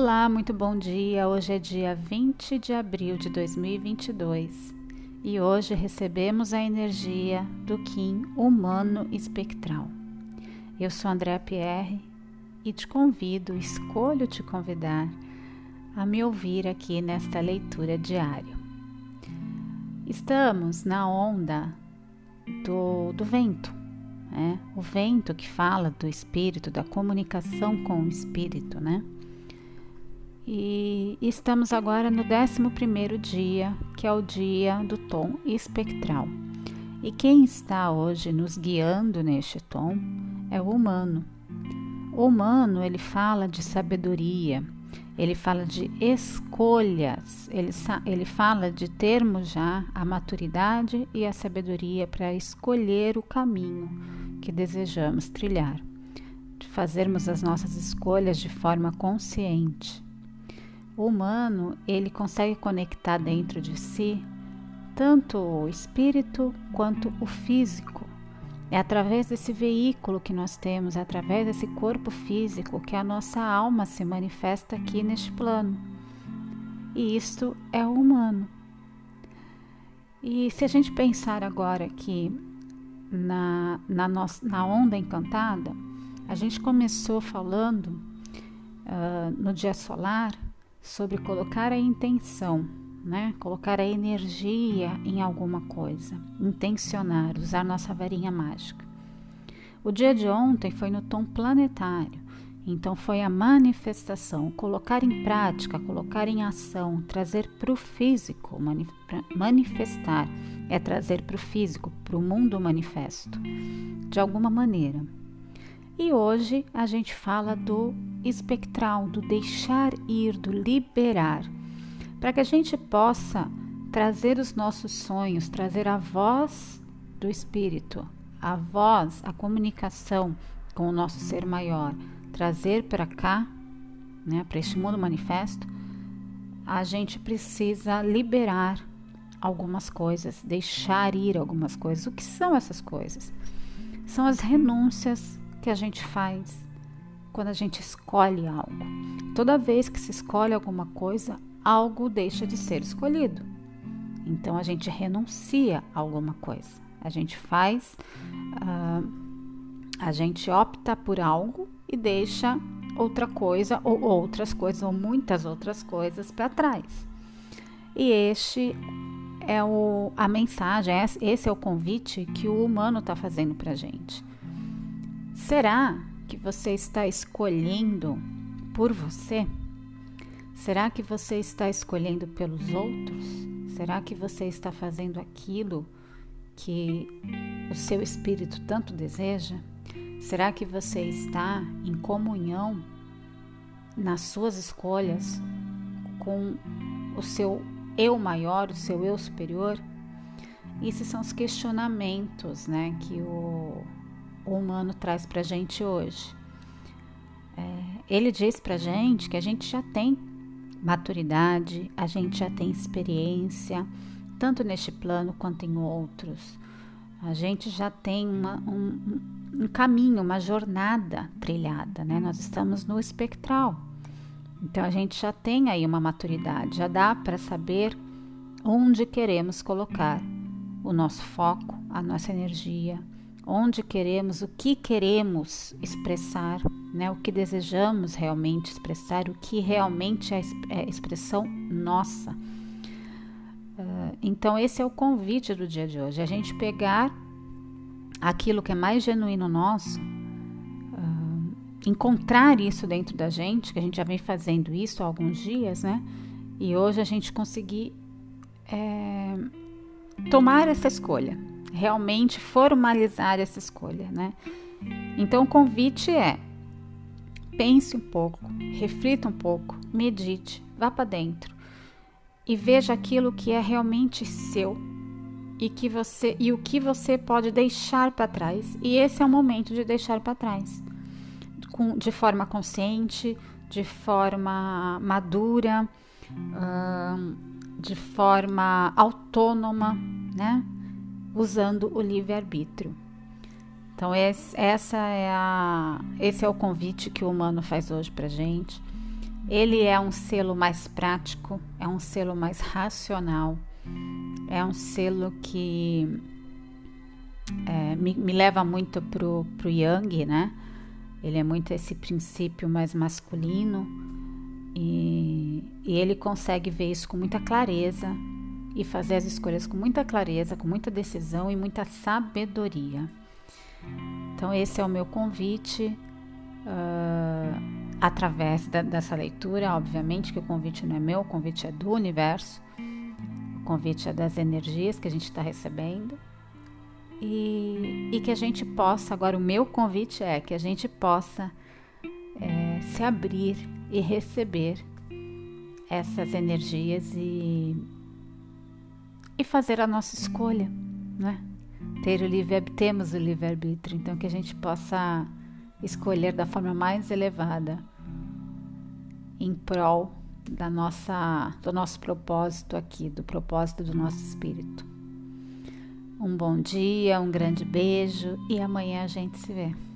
Olá, muito bom dia. Hoje é dia 20 de abril de 2022 e hoje recebemos a energia do Kim humano espectral. Eu sou Andréa Pierre e te convido, escolho te convidar a me ouvir aqui nesta leitura diária. Estamos na onda do, do vento, né? o vento que fala do espírito, da comunicação com o espírito, né? E estamos agora no 11 dia, que é o dia do tom espectral. E quem está hoje nos guiando neste tom é o humano. O humano, ele fala de sabedoria, ele fala de escolhas, ele, ele fala de termos já a maturidade e a sabedoria para escolher o caminho que desejamos trilhar, de fazermos as nossas escolhas de forma consciente. O humano, ele consegue conectar dentro de si tanto o espírito quanto o físico. É através desse veículo que nós temos, é através desse corpo físico que a nossa alma se manifesta aqui neste plano. E isto é o humano. E se a gente pensar agora aqui na, na, nossa, na onda encantada, a gente começou falando uh, no dia solar sobre colocar a intenção, né? Colocar a energia em alguma coisa, intencionar, usar nossa varinha mágica. O dia de ontem foi no tom planetário, então foi a manifestação, colocar em prática, colocar em ação, trazer para o físico, manifestar é trazer para o físico, para o mundo manifesto, de alguma maneira. E hoje a gente fala do espectral, do deixar ir, do liberar, para que a gente possa trazer os nossos sonhos, trazer a voz do espírito, a voz, a comunicação com o nosso ser maior, trazer para cá, né, para este mundo manifesto, a gente precisa liberar algumas coisas, deixar ir algumas coisas. O que são essas coisas? São as renúncias que a gente faz quando a gente escolhe algo. Toda vez que se escolhe alguma coisa, algo deixa de ser escolhido. Então a gente renuncia a alguma coisa. A gente faz, uh, a gente opta por algo e deixa outra coisa ou outras coisas ou muitas outras coisas para trás. E este é o, a mensagem, esse é o convite que o humano está fazendo para gente. Será que você está escolhendo por você? Será que você está escolhendo pelos outros? Será que você está fazendo aquilo que o seu espírito tanto deseja? Será que você está em comunhão nas suas escolhas com o seu eu maior, o seu eu superior? Esses são os questionamentos né, que o o humano traz para a gente hoje. É, ele diz para a gente que a gente já tem maturidade, a gente já tem experiência, tanto neste plano quanto em outros. A gente já tem uma, um, um caminho, uma jornada trilhada, né? Nós estamos no espectral. Então a gente já tem aí uma maturidade, já dá para saber onde queremos colocar o nosso foco, a nossa energia, onde queremos, o que queremos expressar, né? o que desejamos realmente expressar, o que realmente é, é expressão nossa. Uh, então, esse é o convite do dia de hoje: a gente pegar aquilo que é mais genuíno nosso, uh, encontrar isso dentro da gente, que a gente já vem fazendo isso há alguns dias, né? E hoje a gente conseguir é, tomar essa escolha realmente formalizar essa escolha, né? Então o convite é: pense um pouco, reflita um pouco, medite, vá para dentro e veja aquilo que é realmente seu e que você e o que você pode deixar para trás. E esse é o momento de deixar para trás, com, de forma consciente, de forma madura, hum, de forma autônoma, né? Usando o livre-arbítrio. Então, esse, essa é a, esse é o convite que o humano faz hoje para gente. Ele é um selo mais prático, é um selo mais racional, é um selo que é, me, me, leva muito pro, pro Yang, né? Ele é muito esse princípio mais masculino e, e ele consegue ver isso com muita clareza e fazer as escolhas com muita clareza, com muita decisão e muita sabedoria. Então, esse é o meu convite. Uh, através da, dessa leitura, obviamente que o convite não é meu, o convite é do universo, o convite é das energias que a gente está recebendo e, e, que a gente possa, agora o meu convite é que a gente possa é, se abrir e receber essas energias e, e fazer a nossa escolha, né? Ter o livre, temos o livre-arbítrio, então que a gente possa escolher da forma mais elevada em prol da nossa, do nosso propósito aqui, do propósito do nosso espírito. Um bom dia, um grande beijo e amanhã a gente se vê.